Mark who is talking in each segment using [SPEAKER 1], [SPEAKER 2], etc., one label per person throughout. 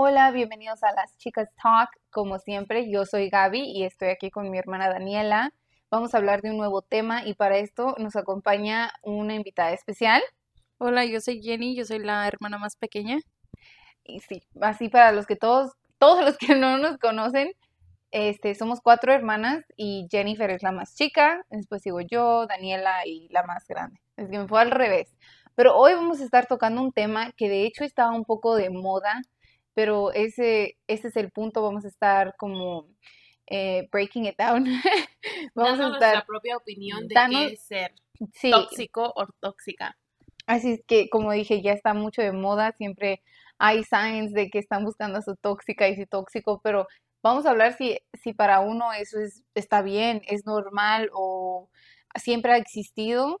[SPEAKER 1] Hola, bienvenidos a las Chicas Talk. Como siempre, yo soy Gaby y estoy aquí con mi hermana Daniela. Vamos a hablar de un nuevo tema y para esto nos acompaña una invitada especial.
[SPEAKER 2] Hola, yo soy Jenny, yo soy la hermana más pequeña.
[SPEAKER 1] Y sí, así para los que todos, todos los que no nos conocen, este, somos cuatro hermanas y Jennifer es la más chica, después sigo yo, Daniela y la más grande. Es que me fue al revés. Pero hoy vamos a estar tocando un tema que de hecho está un poco de moda, pero ese, ese es el punto, vamos a estar como eh, breaking it down.
[SPEAKER 3] vamos a estar nuestra propia opinión de qué es ser tóxico o tóxica.
[SPEAKER 1] Así es que, como dije, ya está mucho de moda, siempre hay signs de que están buscando a su tóxica y su tóxico, pero vamos a hablar si, si para uno eso es, está bien, es normal o siempre ha existido.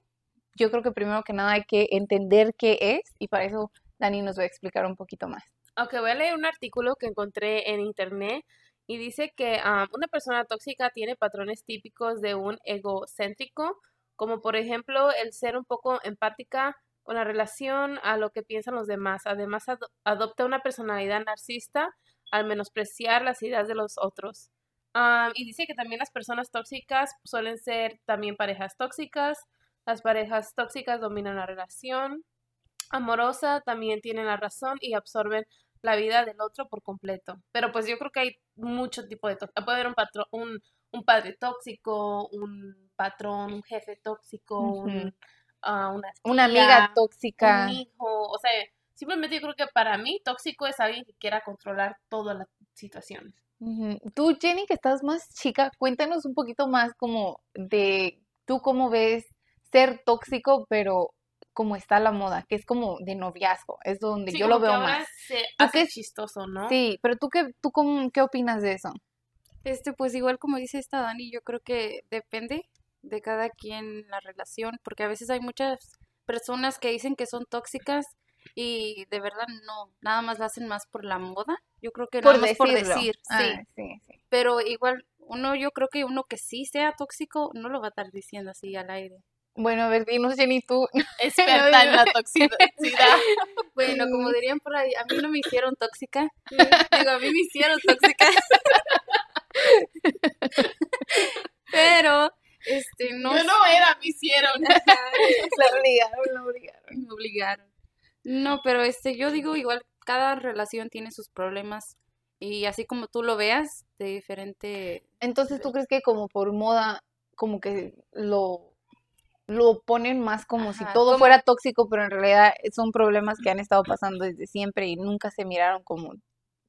[SPEAKER 1] Yo creo que primero que nada hay que entender qué es y para eso Dani nos va a explicar un poquito más.
[SPEAKER 3] Ok, voy a leer un artículo que encontré en internet y dice que una persona tóxica tiene patrones típicos de un egocéntrico, como por ejemplo el ser un poco empática con la relación a lo que piensan los demás. Además, adopta una personalidad narcisista al menospreciar las ideas de los otros. y dice que también las personas tóxicas suelen ser también parejas tóxicas. Las parejas tóxicas dominan la relación amorosa, también tienen la razón y absorben la vida del otro por completo. Pero pues yo creo que hay mucho tipo de tóxico. Puede haber un patrón, un, un, padre tóxico, un patrón, un jefe tóxico, un, ah, una,
[SPEAKER 1] una amiga tóxica.
[SPEAKER 3] Un hijo, o sea, Simplemente yo creo que para mí tóxico es alguien que quiera controlar todas las situaciones.
[SPEAKER 1] Tú, Jenny, que estás más chica, cuéntanos un poquito más como de tú cómo ves ser tóxico, pero cómo está la moda, que es como de noviazgo, es donde yo lo veo más.
[SPEAKER 3] Se hace chistoso, ¿no?
[SPEAKER 1] Sí, pero tú qué, tú cómo, qué opinas de eso?
[SPEAKER 2] Este, pues igual como dice esta Dani, yo creo que depende de cada quien la relación, porque a veces hay muchas personas que dicen que son tóxicas y de verdad no, nada más lo hacen más por la moda. Yo creo que nada más por decir,
[SPEAKER 1] ah, sí. sí,
[SPEAKER 2] Pero igual uno, yo creo que uno que sí sea tóxico no lo va a estar diciendo así al aire.
[SPEAKER 1] Bueno, a ver, dinos, Jenny, tú.
[SPEAKER 3] Experta en la toxicidad.
[SPEAKER 2] bueno, como dirían por ahí, a mí no me hicieron tóxica. Digo, a mí me hicieron tóxica. Pero, este, no.
[SPEAKER 3] Yo no era, me hicieron.
[SPEAKER 1] la obligaron, la obligaron.
[SPEAKER 2] Me obligaron. No, pero este, yo digo igual, cada relación tiene sus problemas y así como tú lo veas, de diferente...
[SPEAKER 1] Entonces, ¿tú crees que como por moda, como que lo, lo ponen más como si todo fuera tóxico, pero en realidad son problemas que han estado pasando desde siempre y nunca se miraron como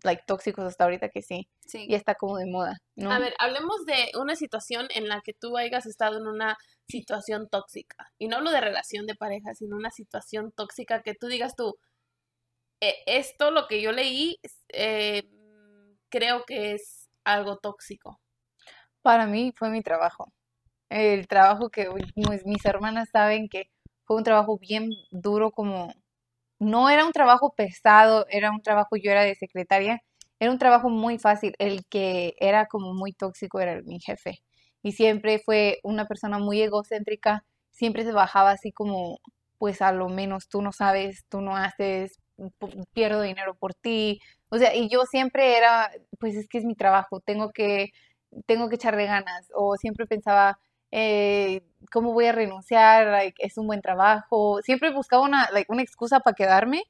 [SPEAKER 1] like tóxicos hasta ahorita que sí. Sí. Y está como de moda, ¿no?
[SPEAKER 3] A ver, hablemos de una situación en la que tú hayas estado en una situación tóxica. Y no hablo de relación de pareja, sino una situación tóxica que tú digas tú, e, esto lo que yo leí, eh, creo que es algo tóxico.
[SPEAKER 1] Para mí fue mi trabajo. El trabajo que pues, mis hermanas saben que fue un trabajo bien duro como... No era un trabajo pesado, era un trabajo, yo era de secretaria, era un trabajo muy fácil. El que era como muy tóxico era mi jefe y siempre fue una persona muy egocéntrica, siempre se bajaba así como, pues a lo menos tú no sabes, tú no haces, pierdo dinero por ti, o sea, y yo siempre era, pues es que es mi trabajo, tengo que, tengo que echarle ganas, o siempre pensaba, eh, ¿cómo voy a renunciar? es un buen trabajo, siempre buscaba una, una excusa para quedarme,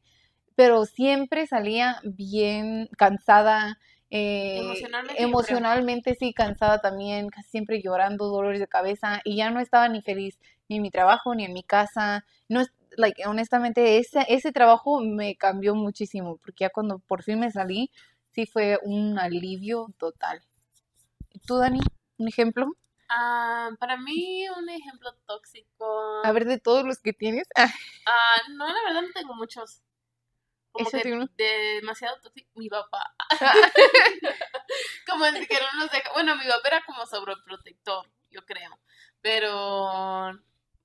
[SPEAKER 1] pero siempre salía bien cansada,
[SPEAKER 3] eh,
[SPEAKER 1] emocionalmente, sí, cansada también, casi siempre llorando, dolores de cabeza y ya no estaba ni feliz ni en mi trabajo ni en mi casa. No like, honestamente ese, ese trabajo me cambió muchísimo porque ya cuando por fin me salí, sí fue un alivio total. ¿Tú, Dani? ¿Un ejemplo?
[SPEAKER 3] Ah, para mí, un ejemplo tóxico.
[SPEAKER 1] A ver, de todos los que tienes.
[SPEAKER 3] Ah, no, la verdad no tengo muchos como que demasiado tóxico. Mi papá. como que no nos deja. Bueno, mi papá era como sobreprotector, yo creo. Pero,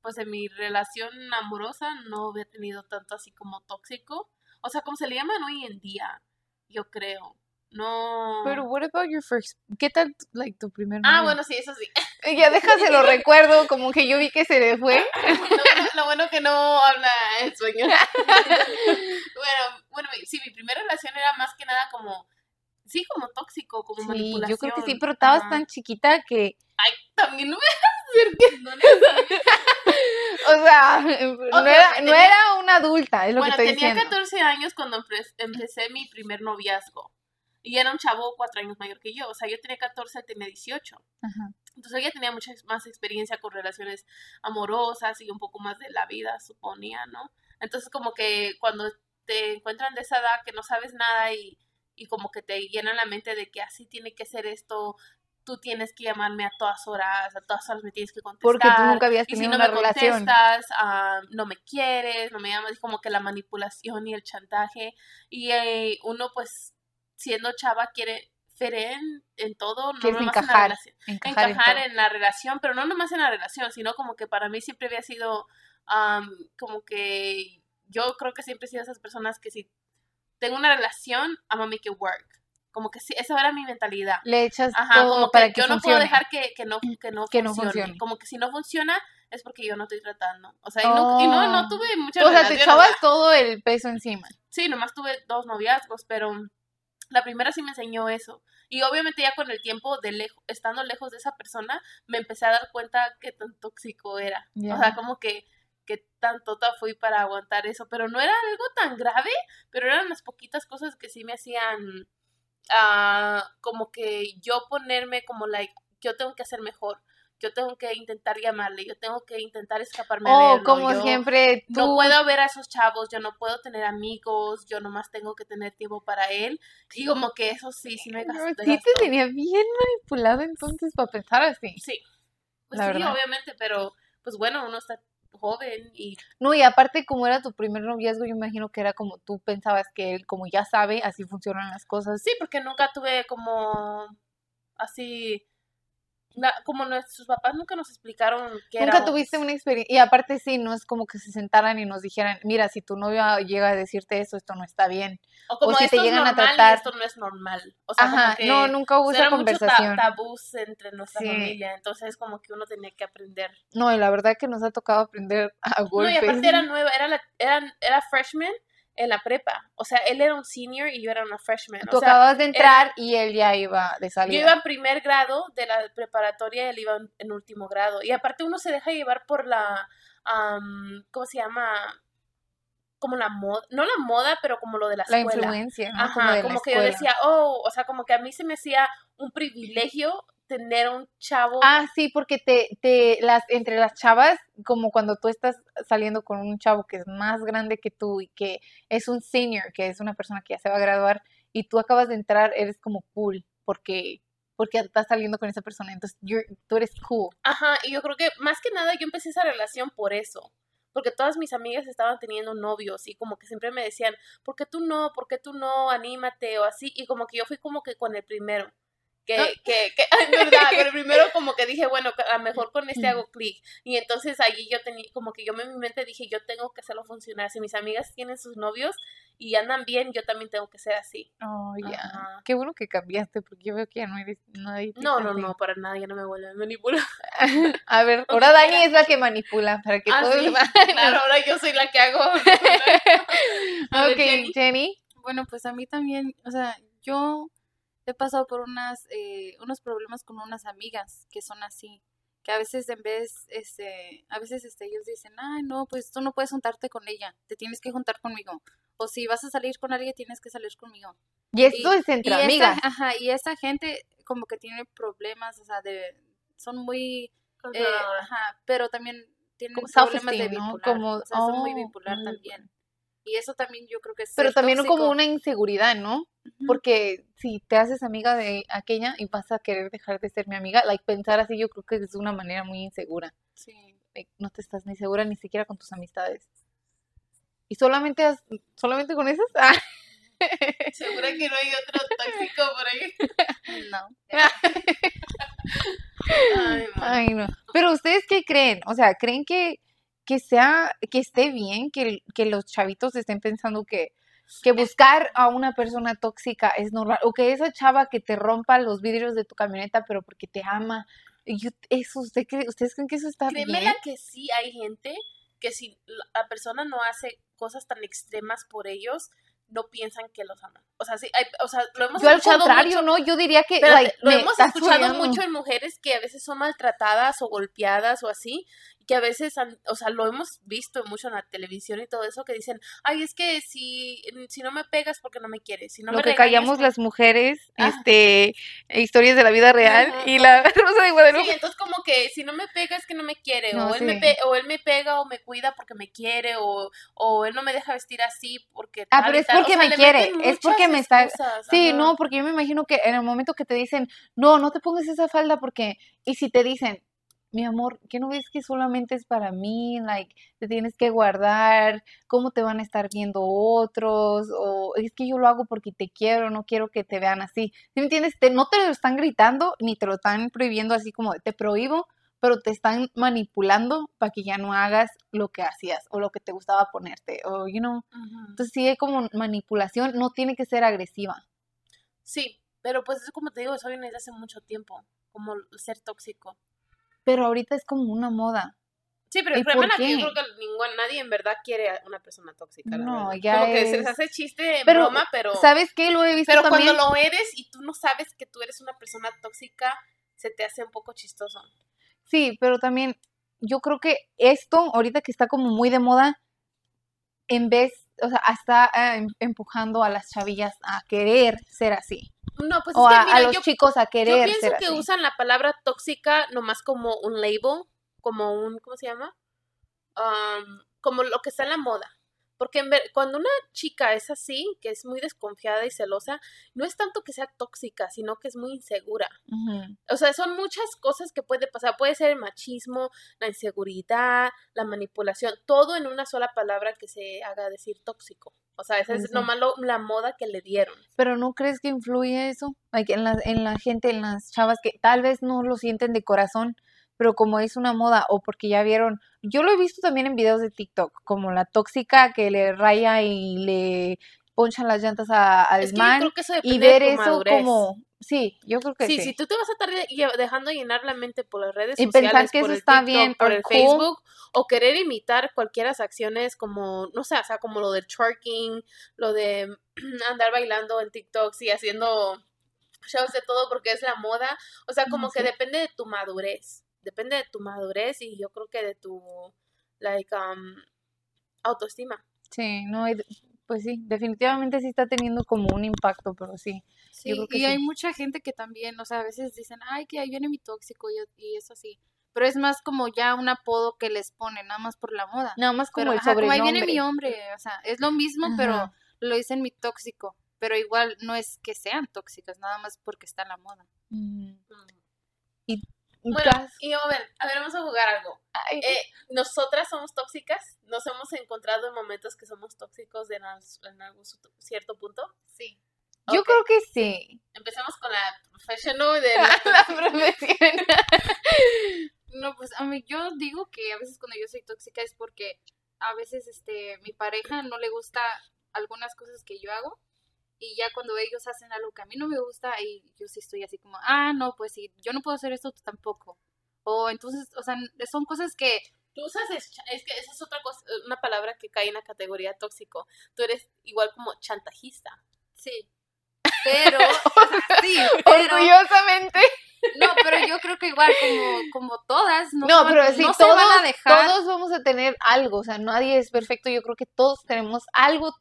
[SPEAKER 3] pues en mi relación amorosa no había tenido tanto así como tóxico. O sea, como se le llaman hoy en día, yo creo. No.
[SPEAKER 1] Pero, what about your first? ¿Qué tal, like, tu primer
[SPEAKER 3] Ah, bueno, sí, eso sí.
[SPEAKER 1] Ya déjaselo recuerdo, como que yo vi que se le fue.
[SPEAKER 3] lo bueno que no habla sueño. bueno, bueno, sí, mi primera relación era más que nada como, sí, como tóxico, como
[SPEAKER 1] Sí,
[SPEAKER 3] manipulación.
[SPEAKER 1] yo creo que sí, pero estabas tan chiquita que,
[SPEAKER 3] También no me no
[SPEAKER 1] o sea, no, era, no era una adulta, es lo
[SPEAKER 3] Bueno,
[SPEAKER 1] que estoy
[SPEAKER 3] tenía
[SPEAKER 1] diciendo.
[SPEAKER 3] 14 años cuando empe- empecé mi primer noviazgo. Y era un chavo cuatro años mayor que yo. O sea, yo tenía 14, él tenía 18.
[SPEAKER 1] Ajá.
[SPEAKER 3] Entonces ella tenía mucha más experiencia con relaciones amorosas y un poco más de la vida, suponía, ¿no? Entonces como que cuando te encuentran de esa edad que no sabes nada y, y como que te llenan la mente de que así tiene que ser esto, tú tienes que llamarme a todas horas, a todas horas me tienes que contestar.
[SPEAKER 1] Porque tú nunca habías
[SPEAKER 3] Y si
[SPEAKER 1] tenido
[SPEAKER 3] no
[SPEAKER 1] una
[SPEAKER 3] me
[SPEAKER 1] relación.
[SPEAKER 3] contestas, ah, no me quieres, no me llamas, como que la manipulación y el chantaje. Y eh, uno, pues, siendo chava, quiere fer en, en todo, no nomás en la
[SPEAKER 1] encajar,
[SPEAKER 3] relación.
[SPEAKER 1] encajar,
[SPEAKER 3] Encajar,
[SPEAKER 1] en
[SPEAKER 3] la relación, pero no nomás en la relación, sino como que para mí siempre había sido, como que yo creo que siempre he sido esas personas que si tengo una relación, I'm gonna make it work. Como que sí, esa era mi mentalidad.
[SPEAKER 1] Le echas
[SPEAKER 3] Ajá,
[SPEAKER 1] todo
[SPEAKER 3] como
[SPEAKER 1] para
[SPEAKER 3] que,
[SPEAKER 1] que
[SPEAKER 3] yo no puedo dejar que, que no, que no
[SPEAKER 1] Que no
[SPEAKER 3] funcione.
[SPEAKER 1] funcione.
[SPEAKER 3] Como que si no funciona es porque yo no estoy tratando. O sea, y, no, y no, no
[SPEAKER 1] Oh.
[SPEAKER 3] tuve muchas
[SPEAKER 1] O sea, te echabas todo el peso encima.
[SPEAKER 3] Sí, nomás tuve dos noviazgos, pero la primera sí me enseñó eso. Y obviamente ya con el tiempo, de lejos, estando lejos de esa persona, me empecé a dar cuenta qué tan tóxico era. O sea, como que, que tan tota fui para aguantar eso. Pero no era algo tan grave, pero eran las poquitas cosas que sí me hacían ah, como que yo ponerme como like, yo tengo que hacer mejor. Yo tengo que intentar llamarle, yo tengo que intentar escaparme a
[SPEAKER 1] Oh,
[SPEAKER 3] verlo.
[SPEAKER 1] como
[SPEAKER 3] yo-
[SPEAKER 1] siempre, tú.
[SPEAKER 3] no puedo ver a esos chavos, yo no puedo tener amigos, yo nomás tengo que tener tiempo para él. Y como que eso sí, sí me gastó.
[SPEAKER 1] sí te tenía bien manipulado entonces para pensar así.
[SPEAKER 3] Sí, pues
[SPEAKER 1] La
[SPEAKER 3] sí,
[SPEAKER 1] verdad.
[SPEAKER 3] obviamente, pero pues bueno, uno está joven y
[SPEAKER 1] No, y aparte, como era tu primer noviazgo, yo imagino que era como tú pensabas que él, como ya sabe, así funcionan las cosas.
[SPEAKER 3] sí, porque nunca tuve como así, na- como nuestros papás nunca nos explicaron que
[SPEAKER 1] Nunca
[SPEAKER 3] éramos.
[SPEAKER 1] tuviste una experiencia. Y aparte, sí, no es como que se sentaran y nos dijeran, mira, si tu novio llega a decirte eso, esto no está bien.
[SPEAKER 3] o como
[SPEAKER 1] o si te
[SPEAKER 3] esto es
[SPEAKER 1] llegan a
[SPEAKER 3] normal y
[SPEAKER 1] tratar-
[SPEAKER 3] esto no es normal. O sea,
[SPEAKER 1] Ajá,
[SPEAKER 3] como que
[SPEAKER 1] no, nunca hubo esa
[SPEAKER 3] eran muchos ta-
[SPEAKER 1] conversación.
[SPEAKER 3] tabús entre nuestra
[SPEAKER 1] Sí.
[SPEAKER 3] familia, entonces como que uno tenía que aprender.
[SPEAKER 1] No, y la verdad que nos ha tocado aprender a
[SPEAKER 3] No, y
[SPEAKER 1] golpes.
[SPEAKER 3] aparte era nueva, era, la, era, era freshman en la prepa. O sea, él era un senior y yo era una freshman.
[SPEAKER 1] Tú
[SPEAKER 3] o sea,
[SPEAKER 1] acababas de entrar y él ya iba de salida.
[SPEAKER 3] yo iba en primer grado de la preparatoria y él iba en, último grado. Y aparte uno se deja llevar por la, am, ¿cómo se llama? Como la moda, no la moda, pero como lo de la
[SPEAKER 1] la
[SPEAKER 3] escuela.
[SPEAKER 1] influencia, ¿no?
[SPEAKER 3] Ajá,
[SPEAKER 1] como la
[SPEAKER 3] que yo decía, oh, o sea, como que a mí se me hacía un privilegio tener un chavo.
[SPEAKER 1] Ah, sí, porque te, te, las, entre las chavas, como cuando tú estás saliendo con un chavo que es más grande que tú y que es un senior, que es una persona que ya se va a graduar, y tú acabas de entrar, eres como cool, porque, porque estás saliendo con esa persona, entonces you're- tú eres cool.
[SPEAKER 3] Ajá, y yo creo que más que nada yo empecé esa relación por eso. Porque todas mis amigas estaban teniendo novios y como que siempre me decían, ¿por qué tú no? ¿Por qué tú no? Anímate o así. Y como que yo fui como que con el primero. Que,
[SPEAKER 1] Ah.
[SPEAKER 3] que, que, ay, verdad, con el primero como que dije, bueno, a lo mejor con este hago clic. Y entonces allí yo tenía, como que yo en mi mente dije, yo tengo que hacerlo funcionar. Si mis amigas tienen sus novios y andan bien, yo también tengo que ser así.
[SPEAKER 1] Oh, ya. Qué bueno que cambiaste, porque yo veo que ya no eres nadie.
[SPEAKER 3] No, no, no, para nada, ya no me vuelven a manipular.
[SPEAKER 1] A ver, ahora Dani es la que manipula, para que
[SPEAKER 3] Ah,
[SPEAKER 1] todos
[SPEAKER 3] sí, claro, ahora yo soy la que hago. Ver,
[SPEAKER 1] ok,
[SPEAKER 3] Jenny.
[SPEAKER 1] Jenny.
[SPEAKER 2] Bueno, pues a mí también, o sea, yo he pasado por unas, eh, unos problemas con unas amigas que son así, que a veces en vez, este, a veces este, ellos dicen, ay, no, pues tú no puedes juntarte con ella, te tienes que juntar conmigo. O si vas a salir con alguien, tienes que salir conmigo.
[SPEAKER 1] Y esto
[SPEAKER 2] Y-
[SPEAKER 1] es entre
[SPEAKER 2] y
[SPEAKER 1] amigas.
[SPEAKER 2] ajá, y esa gente como que tiene problemas, o sea, de, son muy, eh, ajá, pero también tienen
[SPEAKER 1] Como
[SPEAKER 2] problemas de bipolar,
[SPEAKER 1] Como-
[SPEAKER 2] o sea, son muy
[SPEAKER 1] oh,
[SPEAKER 2] bipolar
[SPEAKER 1] muy
[SPEAKER 2] también. Y eso también yo creo que es
[SPEAKER 1] Pero también como
[SPEAKER 2] tóxico.
[SPEAKER 1] una inseguridad, ¿no? Porque si te haces amiga de aquella y vas a querer dejar de ser mi amiga, like pensar así yo creo que es una manera muy insegura.
[SPEAKER 2] Sí.
[SPEAKER 1] Like, no te estás ni segura ni siquiera con tus amistades. Y solamente has- solamente con esas? Ah,
[SPEAKER 3] Segura que no hay otro tóxico por ahí.
[SPEAKER 2] No.
[SPEAKER 3] Ay, man.
[SPEAKER 1] Ay, no. Pero ustedes qué creen? O sea, ¿creen que, que sea, que esté bien que, que los chavitos estén pensando que, que buscar a una persona tóxica es normal? O que esa chava que te rompa los vidrios de tu camioneta, pero porque te ama. yo- eso, ¿usted cree- ¿Ustedes creen que eso está
[SPEAKER 3] Créeme
[SPEAKER 1] bien?
[SPEAKER 3] que sí hay gente que si la persona no hace cosas tan extremas por ellos, no piensan que los aman. O sea, sí, hay, o sea, lo hemos
[SPEAKER 1] Yo al
[SPEAKER 3] escuchado
[SPEAKER 1] contrario,
[SPEAKER 3] mucho,
[SPEAKER 1] ¿no? Yo diría que,
[SPEAKER 3] espérate,
[SPEAKER 1] like,
[SPEAKER 3] lo
[SPEAKER 1] me
[SPEAKER 3] hemos escuchado
[SPEAKER 1] fregando.
[SPEAKER 3] mucho en mujeres que a veces son maltratadas o golpeadas o así, que a veces, han- o sea, lo hemos visto mucho en la televisión y todo eso, que dicen, ay, es que si, si no me pegas porque no me quieres, si no
[SPEAKER 1] lo
[SPEAKER 3] me
[SPEAKER 1] que
[SPEAKER 3] regañas
[SPEAKER 1] callamos
[SPEAKER 3] por-
[SPEAKER 1] las mujeres,
[SPEAKER 3] Ah.
[SPEAKER 1] este, historias de la vida real,
[SPEAKER 3] Ajá.
[SPEAKER 1] y la Rosa de Guadalupe.
[SPEAKER 3] Sí, entonces como que si no me pega es que no me quiere,
[SPEAKER 1] No,
[SPEAKER 3] o, él me
[SPEAKER 1] sí.
[SPEAKER 3] pe- o él me pega o me cuida porque me quiere, o, o él no me deja vestir así porque
[SPEAKER 1] Ah,
[SPEAKER 3] tal
[SPEAKER 1] pero es
[SPEAKER 3] tal. O
[SPEAKER 1] porque
[SPEAKER 3] sea,
[SPEAKER 1] me quiere, es porque
[SPEAKER 3] muchas
[SPEAKER 1] me está-
[SPEAKER 3] excusas,
[SPEAKER 1] Sí,
[SPEAKER 3] ajá.
[SPEAKER 1] no, porque yo me imagino que en el momento que te dicen, no, no te pongas esa falda porque, y si te dicen, mi amor, ¿qué no ves que solamente es para mí? Like, te tienes que guardar, ¿cómo te van a estar viendo otros? O es que yo lo hago porque te quiero, no quiero que te vean así. ¿Sí me entiendes? Te- no te lo están gritando ni te lo están prohibiendo así como te prohíbo, pero te están manipulando para que ya no hagas lo que hacías o lo que te gustaba ponerte, o, you know. Entonces hay como manipulación, no tiene que ser agresiva.
[SPEAKER 3] Sí, pero pues eso como te digo, eso viene desde hace mucho tiempo, como ser tóxico.
[SPEAKER 1] Pero ahorita es como una moda.
[SPEAKER 3] Sí, pero
[SPEAKER 1] ¿Y
[SPEAKER 3] el problema es que yo creo que ningún, nadie en verdad quiere a una persona tóxica. la
[SPEAKER 1] No,
[SPEAKER 3] verdad.
[SPEAKER 1] ya
[SPEAKER 3] Como que se
[SPEAKER 1] es-
[SPEAKER 3] les hace chiste en
[SPEAKER 1] Pero,
[SPEAKER 3] broma, pero,
[SPEAKER 1] ¿Sabes qué? Lo he visto
[SPEAKER 3] pero
[SPEAKER 1] también.
[SPEAKER 3] cuando lo eres y tú no sabes que tú eres una persona tóxica, se te hace un poco chistoso.
[SPEAKER 1] Sí, pero también yo creo que esto, ahorita que está como muy de moda, en vez, o sea, está eh, em- empujando a las chavillas a querer ser así.
[SPEAKER 3] No, pues
[SPEAKER 1] o
[SPEAKER 3] es que
[SPEAKER 1] a,
[SPEAKER 3] mira,
[SPEAKER 1] a los
[SPEAKER 3] yo,
[SPEAKER 1] chicos a
[SPEAKER 3] yo
[SPEAKER 1] querer
[SPEAKER 3] pienso
[SPEAKER 1] ser
[SPEAKER 3] que
[SPEAKER 1] así.
[SPEAKER 3] usan la palabra tóxica nomás como un label, como un, ¿cómo se llama? Am, como lo que está en la moda. Porque en ver- cuando una chica es así, que es muy desconfiada y celosa, no es tanto que sea tóxica, sino que es muy insegura. O sea, son muchas cosas que puede pasar. Puede ser el machismo, la inseguridad, la manipulación, todo en una sola palabra que se haga decir tóxico. O sea, esa es nomás lo- la moda que le dieron.
[SPEAKER 1] Pero ¿no crees que influye eso? Like, en, la, en la gente, en las chavas que tal vez no lo sienten de corazón, pero como es una moda o porque ya vieron, yo lo he visto también en videos de TikTok, como la tóxica que le raya y le ponchan las llantas a- al
[SPEAKER 3] Es que yo creo que eso
[SPEAKER 1] y ver
[SPEAKER 3] de tu
[SPEAKER 1] eso
[SPEAKER 3] madurez.
[SPEAKER 1] como, sí, yo creo que
[SPEAKER 3] Sí,
[SPEAKER 1] sí.
[SPEAKER 3] si tú te vas a estar dejando llenar la mente por las redes
[SPEAKER 1] Y
[SPEAKER 3] sociales,
[SPEAKER 1] pensar que
[SPEAKER 3] por
[SPEAKER 1] eso
[SPEAKER 3] el
[SPEAKER 1] está
[SPEAKER 3] TikTok,
[SPEAKER 1] bien
[SPEAKER 3] por
[SPEAKER 1] or
[SPEAKER 3] el
[SPEAKER 1] cool.
[SPEAKER 3] Facebook, o querer imitar cualquiera acciones como, no sé, o sea, como lo del twerking, lo de andar bailando en TikTok, y haciendo shows de todo porque es la moda, o sea, como que depende de tu madurez, depende de tu madurez y yo creo que de tu, like, um, autoestima.
[SPEAKER 1] Sí, no, y pues sí, definitivamente sí está teniendo como un impacto, pero sí.
[SPEAKER 2] Sí,
[SPEAKER 1] creo que
[SPEAKER 2] y
[SPEAKER 1] sí.
[SPEAKER 2] hay mucha gente que también, o sea, a veces dicen, ay, que ahí viene mi tóxico y, y eso así. Pero es más como ya un apodo que les ponen, nada más por la moda.
[SPEAKER 1] Nada más como
[SPEAKER 2] Pero,
[SPEAKER 1] el
[SPEAKER 2] ajá, como ahí viene mi hombre, o sea, es lo mismo, pero lo dicen mi tóxico. Pero igual no es que sean tóxicas, nada más porque está en la moda.
[SPEAKER 1] Ujú.
[SPEAKER 3] Bueno, y a ver, a ver, vamos a jugar algo. Eh, nosotras somos tóxicas, nos hemos encontrado en momentos que somos tóxicos en, al- en algún cierto punto.
[SPEAKER 2] Sí.
[SPEAKER 1] Yo creo que sí.
[SPEAKER 3] Empezamos con la professional de
[SPEAKER 1] la profesión.
[SPEAKER 2] No, pues a mí yo digo que a veces cuando yo soy tóxica es porque a veces este mi pareja no le gusta algunas cosas que yo hago y ya cuando ellos hacen algo que a mí no me gusta y yo sí estoy así como, ah, no, pues si yo no puedo hacer esto, tú tampoco. O entonces, o sea, son cosas que
[SPEAKER 3] Tú usas, es, es que esa es otra cosa, una palabra que cae en la categoría tóxico. Tú eres igual como chantajista.
[SPEAKER 2] sí. Pero, o sea, sí, pero,
[SPEAKER 1] Orgullosamente.
[SPEAKER 2] no, pero yo creo que igual como, como todas, no,
[SPEAKER 1] No, pero sí,
[SPEAKER 2] no se
[SPEAKER 1] todos,
[SPEAKER 2] van a dejar.
[SPEAKER 1] todos vamos a tener algo. O sea, nadie es perfecto. Yo creo que todos tenemos algo,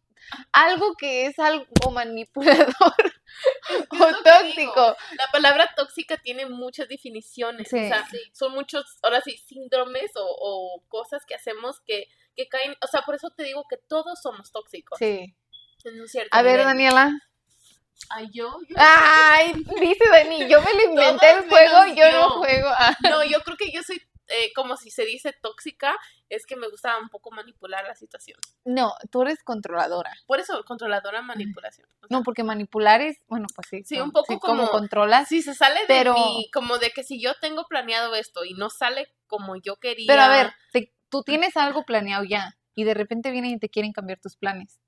[SPEAKER 1] algo que es algo manipulador o tóxico.
[SPEAKER 3] La palabra tóxica tiene muchas definiciones.
[SPEAKER 1] Sí.
[SPEAKER 3] O sea,
[SPEAKER 2] Sí.
[SPEAKER 3] son muchos, ahora sí, síndromes o, o cosas que hacemos que, que caen. O sea, por eso te digo que todos somos tóxicos.
[SPEAKER 1] Sí.
[SPEAKER 3] En un cierto
[SPEAKER 1] A ver. Daniela.
[SPEAKER 3] Ay, yo, yo
[SPEAKER 1] Ay, dice Dani, yo me lo inventé el juego, yo no juego. Ah,
[SPEAKER 3] No, yo creo que yo soy, eh, como si se dice tóxica, es que me gusta un poco manipular la situación.
[SPEAKER 1] No, tú eres controladora.
[SPEAKER 3] Por eso, controladora manipulación. O sea,
[SPEAKER 1] No, porque manipular es, bueno, pues sí.
[SPEAKER 3] Sí,
[SPEAKER 1] no,
[SPEAKER 3] un poco
[SPEAKER 1] como
[SPEAKER 3] como-
[SPEAKER 1] controlas.
[SPEAKER 3] si se sale de
[SPEAKER 1] pero-
[SPEAKER 3] mí, como de que si yo tengo planeado esto y no sale como yo quería.
[SPEAKER 1] Pero a ver, te- tú tienes algo planeado ya y de repente vienen y te quieren cambiar tus planes.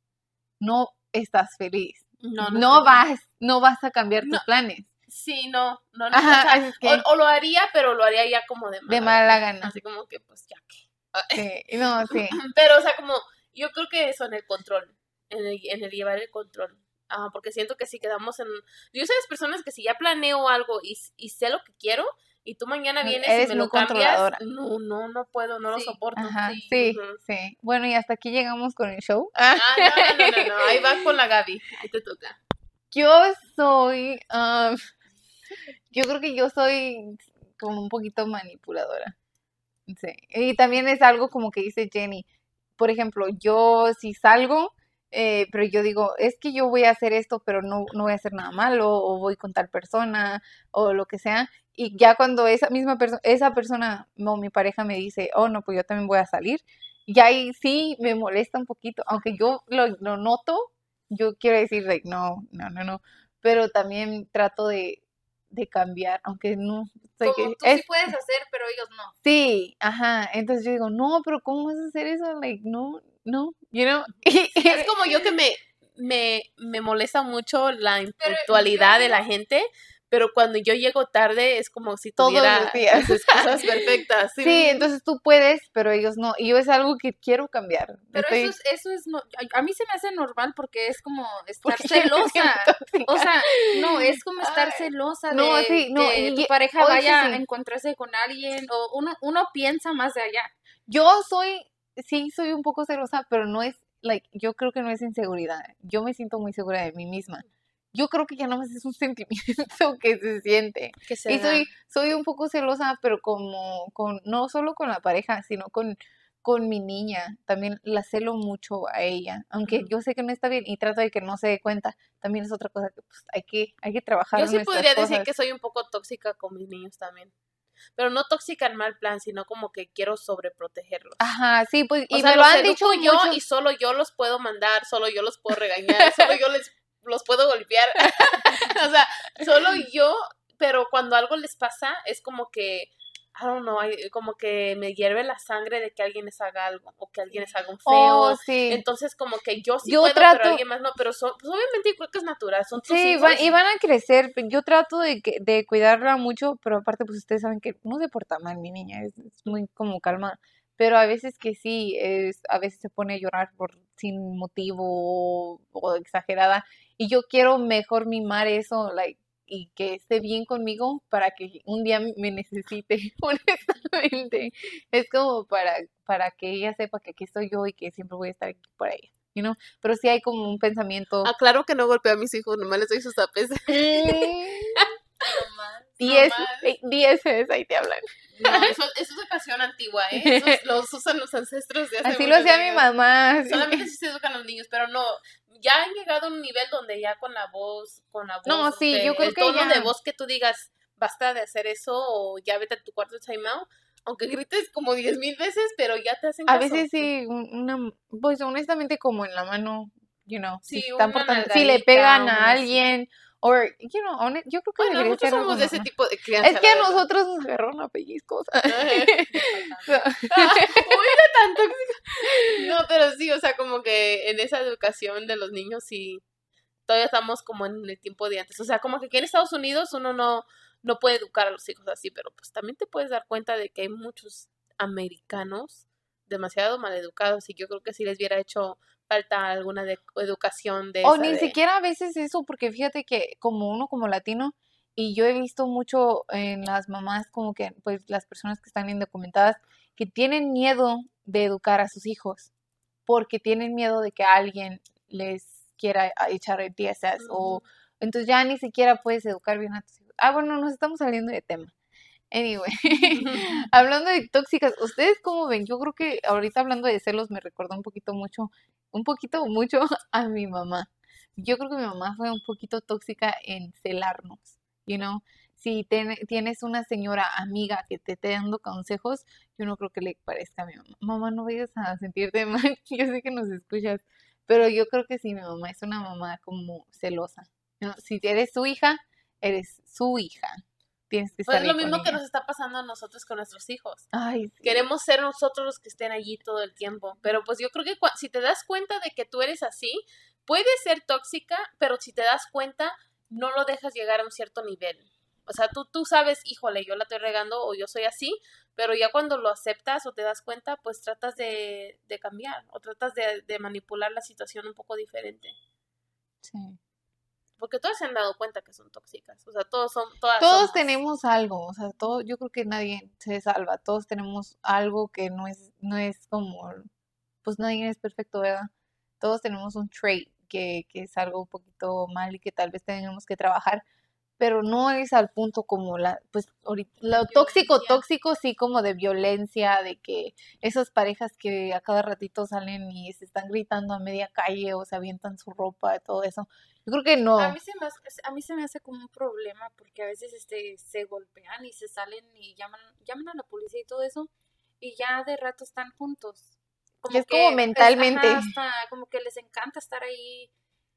[SPEAKER 1] No estás feliz.
[SPEAKER 3] no,
[SPEAKER 1] No,
[SPEAKER 3] no,
[SPEAKER 1] vas, no vas a cambiar tus planes.
[SPEAKER 3] Sí, no, no, no.
[SPEAKER 1] Ajá,
[SPEAKER 3] o, sea,
[SPEAKER 1] es que-
[SPEAKER 3] o- o lo haría, pero lo haría ya como de mala,
[SPEAKER 1] De mala gana.
[SPEAKER 3] Así como que, pues ya que.
[SPEAKER 1] Sí, no, sí.
[SPEAKER 3] Pero, o sea, como, yo creo que eso en el control. en el, en el llevar el control. Ah, porque siento que si quedamos en... Yo de las personas que si ya planeo algo y, y sé lo que quiero, y tú mañana vienes
[SPEAKER 1] Eres
[SPEAKER 3] y me lo cambias, no, no, no puedo, no lo
[SPEAKER 2] Sí.
[SPEAKER 3] soporto.
[SPEAKER 1] Ajá,
[SPEAKER 2] sí,
[SPEAKER 1] sí,
[SPEAKER 3] ujú.
[SPEAKER 1] sí. Bueno, y hasta aquí llegamos con el show.
[SPEAKER 3] Ah, no, no, no, no, ahí vas con la Gaby, ahí te toca.
[SPEAKER 1] Yo soy, um, yo creo que yo soy como un poquito manipuladora. Sí. Y también es algo como que dice Jenny. Por ejemplo, yo si salgo, eh, pero yo digo, es que yo voy a hacer esto, pero no, no voy a hacer nada malo, o voy con tal persona, o lo que sea. Y ya cuando esa misma persona, esa persona, o mi pareja me dice, oh, no, pues yo también voy a salir, y ahí sí me molesta un poquito, aunque yo lo, lo noto, yo quiero decir, like, no, no, no, no, pero también trato de, de cambiar, aunque no, o sea,
[SPEAKER 2] Como
[SPEAKER 1] que
[SPEAKER 2] tú
[SPEAKER 1] es-
[SPEAKER 2] sí puedes hacer, pero ellos no.
[SPEAKER 1] sí, ajá, entonces yo digo, no, pero ¿cómo vas a hacer eso? Like, no, no, you know,
[SPEAKER 3] Es como yo que me, me, me molesta mucho la impuntualidad de la gente, pero cuando yo llego tarde es como si
[SPEAKER 1] Todos
[SPEAKER 3] tuviera
[SPEAKER 1] los días.
[SPEAKER 3] perfectas.
[SPEAKER 1] sí, entonces tú puedes, pero ellos no, y yo es algo que quiero cambiar.
[SPEAKER 2] Pero
[SPEAKER 1] Estoy-
[SPEAKER 2] eso es, eso es, no, a- mí se me hace normal porque es como estar celosa. O sea, no, es como estar celosa de
[SPEAKER 1] no, sí, no, y-
[SPEAKER 2] tu pareja
[SPEAKER 1] hoy sí,
[SPEAKER 2] vaya
[SPEAKER 1] sí.
[SPEAKER 2] a encontrarse con alguien o uno, uno piensa más de allá.
[SPEAKER 1] Yo soy, sí, soy un poco celosa, pero no es, like, yo creo que no es inseguridad. Yo me siento muy segura de mí misma. Yo creo que ya no más es un sentimiento que se siente.
[SPEAKER 3] que se
[SPEAKER 1] Y
[SPEAKER 3] da.
[SPEAKER 1] soy, soy un poco celosa, pero como, con, no solo con la pareja, sino con, con mi niña. También la celo mucho a ella, aunque yo sé que no está bien y trato de que no se dé cuenta. También es otra cosa que pues, hay que, hay que trabajar
[SPEAKER 3] Yo sí podría decir que soy un poco tóxica con mis niños también. Pero no tóxica en mal plan, sino como que quiero sobreprotegerlos.
[SPEAKER 1] Ajá, sí, pues,
[SPEAKER 3] O
[SPEAKER 1] y
[SPEAKER 3] sea,
[SPEAKER 1] me lo han dicho
[SPEAKER 3] yo
[SPEAKER 1] mucho.
[SPEAKER 3] y solo yo los puedo mandar, solo yo los puedo regañar, solo yo les los puedo golpear. o sea, solo yo, pero cuando algo les pasa es como que I don't know, como que me hierve la sangre de que alguien les haga algo o que alguien les haga un feo.
[SPEAKER 1] Oh, sí.
[SPEAKER 3] Entonces, como que yo sí
[SPEAKER 1] Yo
[SPEAKER 3] puedo,
[SPEAKER 1] trato-
[SPEAKER 3] pero alguien más no. Pero son, pues obviamente creo que es natural, son tus
[SPEAKER 1] Sí,
[SPEAKER 3] hijos.
[SPEAKER 1] van- y van a crecer. Yo trato de, de cuidarla mucho, pero aparte, pues ustedes saben que no se porta mal mi niña, es, es muy como calma. Pero a veces que sí, es, a veces se pone a llorar por sin motivo o, exagerada. Y yo quiero mejor mimar eso, like, y que esté bien conmigo para que un día me necesite, honestamente. Es como para, para que ella sepa que aquí estoy yo y que siempre voy a estar aquí para ella, you know? Pero sí hay como un pensamiento.
[SPEAKER 3] Aclaro que no golpeo a mis hijos, nomás les doy sus tapes.
[SPEAKER 1] Diez,
[SPEAKER 3] más.
[SPEAKER 1] eh, ahí te hablan.
[SPEAKER 3] No, eso, eso es educación antigua, ¿eh? Eso es- los usan los ancestros de hace
[SPEAKER 1] Así lo hacía mi mamá. sí.
[SPEAKER 3] Solamente si se educan los niños, pero no, ya han llegado a un nivel donde ya con la voz, con la voz,
[SPEAKER 1] No, sí,
[SPEAKER 3] este,
[SPEAKER 1] yo creo
[SPEAKER 3] el
[SPEAKER 1] que
[SPEAKER 3] tono
[SPEAKER 1] ya.
[SPEAKER 3] de voz que tú digas, basta de hacer eso o ya vete a tu cuarto time out, aunque grites como diez mil veces, pero ya te hacen
[SPEAKER 1] A
[SPEAKER 3] caso.
[SPEAKER 1] veces sí, un- una, pues honestamente como en la mano, you know, si
[SPEAKER 3] Sí,
[SPEAKER 1] están
[SPEAKER 3] una
[SPEAKER 1] portando- si le pegan a
[SPEAKER 3] así.
[SPEAKER 1] Alguien, o, you know, hone- yo creo que
[SPEAKER 3] Bueno,
[SPEAKER 1] algo
[SPEAKER 3] somos de ese tipo de crianza.
[SPEAKER 1] Es que a nosotros nos agarraron a pellizcos.
[SPEAKER 3] Uy, era tan tóxica. No, pero sí, o sea, como que en esa educación de los niños sí, todavía estamos como en el tiempo de antes. O sea, como que aquí en Estados Unidos uno no, no puede educar a los hijos así, pero pues también te puedes dar cuenta de que hay muchos americanos demasiado maleducados y yo creo que si les hubiera hecho falta alguna de educación de
[SPEAKER 1] O
[SPEAKER 3] esa
[SPEAKER 1] ni
[SPEAKER 3] de-
[SPEAKER 1] siquiera a veces eso, porque fíjate que como uno como latino, y yo he visto mucho en las mamás como que, pues las personas que están indocumentadas, que tienen miedo de educar a sus hijos, porque tienen miedo de que alguien les quiera a- echar el DSS, o entonces ya ni siquiera puedes educar bien a tus hijos. Ah, bueno, nos estamos saliendo de tema. Anyway, hablando de tóxicas, ¿ustedes cómo ven? Yo creo que ahorita hablando de celos me recordó un poquito mucho, un poquito mucho a mi mamá. Yo creo que mi mamá fue un poquito tóxica en celarnos, you know. Si ten- tienes una señora amiga que te esté dando consejos, yo no creo que le parezca a mi mamá. Mamá, no vayas a sentirte mal, yo sé que nos escuchas, pero yo creo que sí, mi mamá es una mamá como celosa. Si eres su hija, eres su hija. Tienes que
[SPEAKER 3] Pues es lo mismo que nos está pasando a nosotros con nuestros hijos.
[SPEAKER 1] Ay, sí.
[SPEAKER 3] Queremos ser nosotros los que estén allí todo el tiempo. Pero pues yo creo que si te das cuenta de que tú eres así, puedes ser tóxica, pero si te das cuenta, no lo dejas llegar a un cierto nivel. O sea, tú, tú sabes, híjole, yo la estoy regando o yo soy así, pero ya cuando lo aceptas o te das cuenta, pues tratas de, de cambiar o tratas de, de manipular la situación un poco diferente.
[SPEAKER 1] Sí.
[SPEAKER 3] Porque todas se han dado cuenta que son tóxicas. O sea, todos son, todas
[SPEAKER 1] Todos tenemos algo, o sea, todo, yo creo que nadie se salva, todos tenemos algo que no es, no es como, pues nadie es perfecto, ¿verdad? Todos tenemos un trait que, que es algo un poquito mal y que tal vez tenemos que trabajar, pero no es al punto como la, pues ahorita, lo tóxico, tóxico sí como de violencia, de que esas parejas que a cada ratito salen y se están gritando a media calle o se avientan su ropa, todo eso. Yo creo que no.
[SPEAKER 2] A mí, se me hace, a mí se me hace como un problema porque a veces este, se golpean y se salen y llaman, llaman a la policía y todo eso y ya de rato están juntos.
[SPEAKER 1] Y es como mentalmente.
[SPEAKER 2] ajá, hasta como que les encanta estar ahí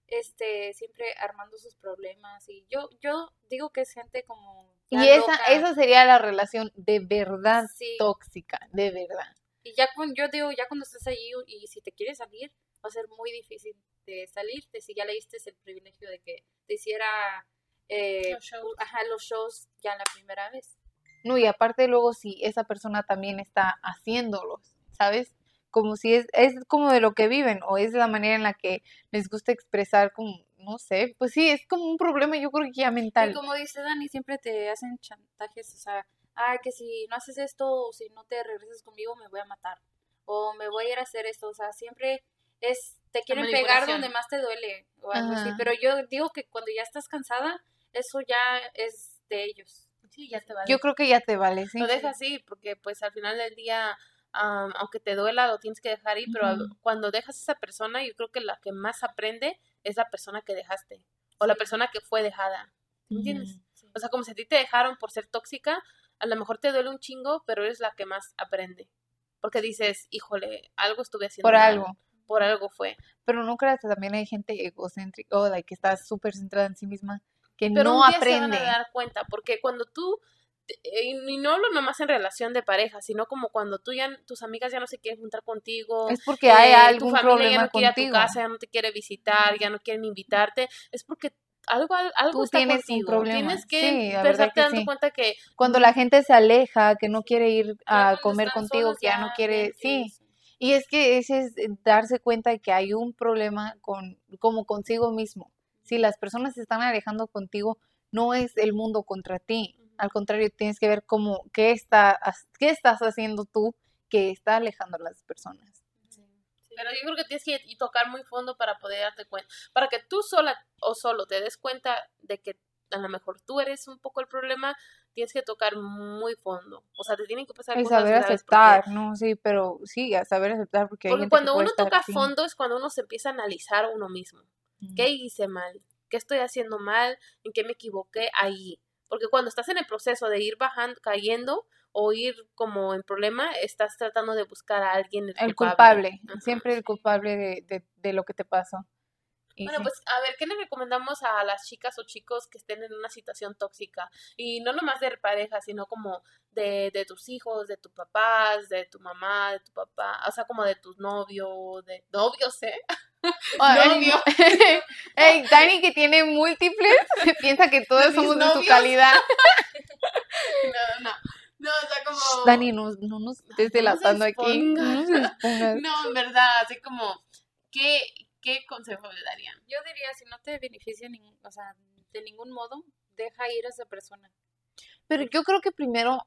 [SPEAKER 2] este siempre armando sus problemas y yo yo digo que es gente como
[SPEAKER 1] Y esa,
[SPEAKER 2] loca.
[SPEAKER 1] esa sería la relación de verdad
[SPEAKER 2] Sí.
[SPEAKER 1] tóxica, de verdad.
[SPEAKER 2] Y ya cuando, yo digo, ya cuando estés allí y si te quieres salir, va a ser muy difícil de salirte si ya le diste el privilegio de que te hiciera eh,
[SPEAKER 3] Los shows.
[SPEAKER 2] ajá, los shows ya la primera vez.
[SPEAKER 1] No, y aparte luego si esa persona también está haciéndolos, ¿sabes? Como si es, es como de lo que viven o es la manera en la que les gusta expresar como, no sé, pues sí, es como un problema yo creo que ya mental.
[SPEAKER 2] Y como dice Dani, siempre te hacen chantajes, o sea, ah, que si no haces esto o si no te regresas conmigo me voy a matar o me voy a ir a hacer esto, o sea, siempre es te quieren pegar donde más te duele o algo así,
[SPEAKER 1] Ajá.
[SPEAKER 2] pero yo digo que cuando ya estás cansada, eso ya es de ellos.
[SPEAKER 3] Sí, ya te vale.
[SPEAKER 1] Yo creo que ya te vale, sí.
[SPEAKER 3] Lo dejas así, porque pues al final del día, am, aunque te duela, lo tienes que dejar ir, pero
[SPEAKER 1] Ujú.
[SPEAKER 3] cuando dejas a esa persona, yo creo que la que más aprende es la persona que dejaste, o la persona que fue dejada, ¿me ¿entiendes?
[SPEAKER 1] Ujú.
[SPEAKER 3] O sea, como si a ti te dejaron por ser tóxica, a lo mejor te duele un chingo, pero eres la que más aprende. Porque dices, híjole, algo estuve haciendo
[SPEAKER 1] Por
[SPEAKER 3] mal,
[SPEAKER 1] algo.
[SPEAKER 3] Por algo fue.
[SPEAKER 1] Pero no creas que también hay gente egocéntrica o like, que está súper centrada en sí misma que
[SPEAKER 3] Pero
[SPEAKER 1] no
[SPEAKER 3] un día
[SPEAKER 1] aprende.
[SPEAKER 3] se van a dar cuenta, porque cuando tú, y no hablo nomás en relación de pareja, sino como cuando tú ya, tus amigas ya no se quieren juntar contigo,
[SPEAKER 1] Es porque hay
[SPEAKER 3] eh,
[SPEAKER 1] algún
[SPEAKER 3] tu familia
[SPEAKER 1] problema
[SPEAKER 3] ya no quiere
[SPEAKER 1] contigo.
[SPEAKER 3] a tu casa, ya no te quiere visitar, ya no quieren invitarte, es porque algo, algo
[SPEAKER 1] Tú
[SPEAKER 3] está
[SPEAKER 1] tienes un
[SPEAKER 3] contigo.
[SPEAKER 1] problema.
[SPEAKER 3] Tienes que
[SPEAKER 1] Sí, que
[SPEAKER 3] dando
[SPEAKER 1] sí.
[SPEAKER 3] cuenta que
[SPEAKER 1] Cuando la gente se aleja, que no quiere ir a comer contigo, que ya no quiere, sí.
[SPEAKER 2] es-
[SPEAKER 1] Y es que ese es eh, darse cuenta de que hay un problema con, como consigo mismo. Si las personas se están alejando contigo, no es el mundo contra ti. Al contrario, tienes que ver cómo, qué, está, qué estás haciendo tú que está alejando a las personas.
[SPEAKER 3] Pero yo creo que tienes que y tocar muy fondo para poder darte cuenta. Para que tú sola o solo te des cuenta de que a lo mejor tú eres un poco el problema, tienes que tocar muy fondo. O sea, te tienen que pasar cosas
[SPEAKER 1] saber
[SPEAKER 3] graves porque-
[SPEAKER 1] aceptar, ¿no? Sí, pero sí, a saber aceptar porque hay
[SPEAKER 3] Porque
[SPEAKER 1] gente que
[SPEAKER 3] cuando
[SPEAKER 1] puede
[SPEAKER 3] uno
[SPEAKER 1] estar
[SPEAKER 3] toca
[SPEAKER 1] así.
[SPEAKER 3] fondo es cuando uno se empieza a analizar a uno mismo.
[SPEAKER 1] Ujú.
[SPEAKER 3] ¿Qué hice mal? ¿Qué estoy haciendo mal? ¿En qué me equivoqué? Ahí. Porque cuando estás en el proceso de ir bajando, cayendo o ir como en problema, estás tratando de buscar a alguien el,
[SPEAKER 1] El culpable, siempre el culpable de, de, de lo que te pasó.
[SPEAKER 3] Bueno, pues a ver, ¿qué le recomendamos a las chicas o chicos que estén en una situación tóxica? Y no nomás de pareja, sino como de, de tus hijos, de tus papás, de tu mamá, de tu papá, o sea, como de tus novios, de novios, ¿eh?
[SPEAKER 1] Ay,
[SPEAKER 3] novio.
[SPEAKER 1] Ey, Dani que tiene múltiples, piensa que todos somos de su
[SPEAKER 3] novios.
[SPEAKER 1] calidad.
[SPEAKER 3] No, no, no, o sea, como...
[SPEAKER 1] Dani, no, no nos estés delatando aquí. No nos.
[SPEAKER 3] No, en verdad, así como, ¿qué, qué consejo le darían?
[SPEAKER 2] Yo diría, si no te beneficia ningún, o sea, de ningún modo, deja ir a esa persona.
[SPEAKER 1] Pero yo creo que primero,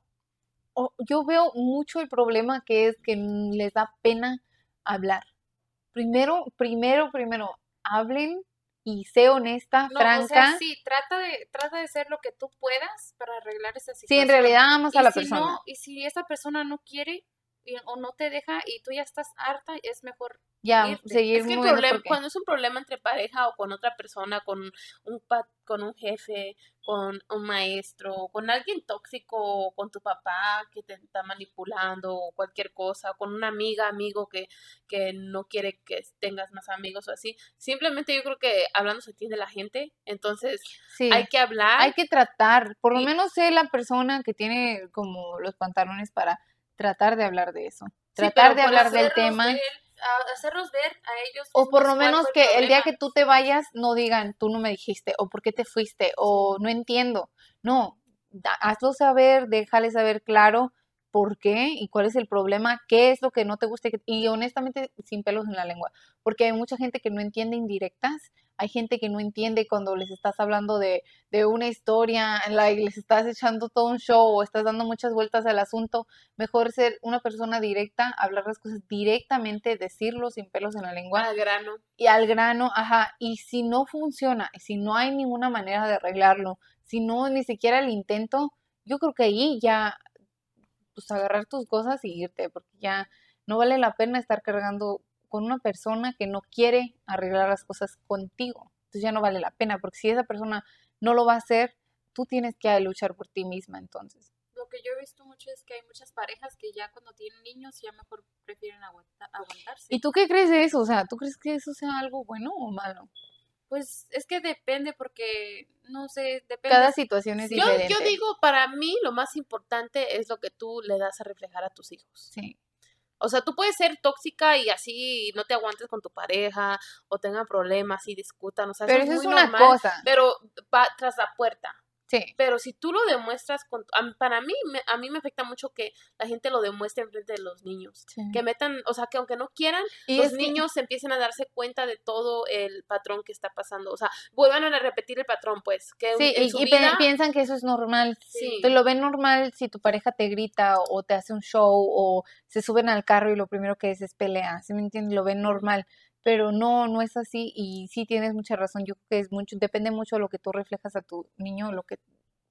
[SPEAKER 1] o- yo veo mucho el problema que es que les da pena hablar. Primero, primero, primero, hablen y sé honesta,
[SPEAKER 2] No,
[SPEAKER 1] franca.
[SPEAKER 2] o sea, sí, trata de, trata de hacer lo que tú puedas para arreglar esa
[SPEAKER 1] si
[SPEAKER 2] situación.
[SPEAKER 1] en realidad amas a la
[SPEAKER 2] si
[SPEAKER 1] persona.
[SPEAKER 2] No, y si esa persona no quiere o no te deja y tú ya estás harta, es mejor
[SPEAKER 1] ya,
[SPEAKER 2] irte.
[SPEAKER 1] seguir
[SPEAKER 3] Es que el
[SPEAKER 1] moviendo
[SPEAKER 3] problema,
[SPEAKER 1] porque-
[SPEAKER 3] cuando es un problema entre pareja o con otra persona, con un con un jefe, con un maestro, con alguien tóxico, o con tu papá que te está manipulando o cualquier cosa, con una amiga, amigo que, que no quiere que tengas más amigos o así, simplemente yo creo que hablando se entiende la gente, entonces
[SPEAKER 1] sí.
[SPEAKER 3] hay que hablar.
[SPEAKER 1] hay que tratar, por lo menos sé la persona que tiene como los pantalones para tratar de hablar de eso, tratar de hablar del tema,
[SPEAKER 2] ver- hacerlos ver a ellos
[SPEAKER 1] o por lo menos que el día
[SPEAKER 2] problema.
[SPEAKER 1] que tú te vayas no digan, tú no me dijiste, o por qué te fuiste, o no entiendo, no, hazlo saber, déjale saber claro por qué y cuál es el problema, qué es lo que no te gusta y honestamente sin pelos en la lengua, porque hay mucha gente que no entiende indirectas, hay gente que no entiende cuando les estás hablando de, de una historia, que les estás echando todo un show o estás dando muchas vueltas al asunto, mejor ser una persona directa, hablar las cosas directamente, decirlo sin pelos en la lengua
[SPEAKER 3] Al grano.
[SPEAKER 1] y al grano, ajá, y si no funciona, si no hay ninguna manera de arreglarlo, si no ni siquiera el intento, yo creo que ahí ya, pues agarrar tus cosas y irte, porque ya no vale la pena estar cargando con una persona que no quiere arreglar las cosas contigo. Entonces ya no vale la pena, porque si esa persona no lo va a hacer, tú tienes que luchar por ti misma entonces.
[SPEAKER 2] Lo que yo he visto mucho es que hay muchas parejas que ya cuando tienen niños ya mejor prefieren aguanta- aguantarse.
[SPEAKER 1] ¿Y tú qué crees de eso? O sea, ¿tú crees que eso sea algo bueno o malo?
[SPEAKER 2] Pues es que depende porque, no sé, depende.
[SPEAKER 1] Cada situación es
[SPEAKER 3] Yo,
[SPEAKER 1] diferente.
[SPEAKER 3] yo digo, para mí lo más importante es lo que tú le das a reflejar a tus hijos.
[SPEAKER 1] Sí.
[SPEAKER 3] O sea, tú puedes ser tóxica y así no te aguantes con tu pareja o tengan problemas y discutan. O sea,
[SPEAKER 1] Pero
[SPEAKER 3] eso es
[SPEAKER 1] es
[SPEAKER 3] muy
[SPEAKER 1] una
[SPEAKER 3] normal,
[SPEAKER 1] cosa.
[SPEAKER 3] Pero va tras la puerta.
[SPEAKER 1] Sí.
[SPEAKER 3] Pero si tú lo demuestras con... Para mí, me- a mí me afecta mucho que la gente lo demuestre enfrente de los niños.
[SPEAKER 1] sí.
[SPEAKER 3] Que metan, o sea, que aunque no quieran,
[SPEAKER 1] Y
[SPEAKER 3] los
[SPEAKER 1] es que-
[SPEAKER 3] niños empiecen a darse cuenta de todo el patrón que está pasando. O sea, vuelvan a repetir el patrón, pues. Que
[SPEAKER 1] Sí,
[SPEAKER 3] en
[SPEAKER 1] y,
[SPEAKER 3] su
[SPEAKER 1] y
[SPEAKER 3] vida...
[SPEAKER 1] piensan que eso es normal.
[SPEAKER 3] Sí.
[SPEAKER 1] Te lo ven normal si tu pareja te grita o, o te hace un show o se suben al carro y lo primero que es es pelea. ¿Sí me entiendes? Lo ven normal. Pero no, no es así y sí tienes mucha razón. Yo creo que es mucho, depende mucho de lo que tú reflejas a tu niño, lo que,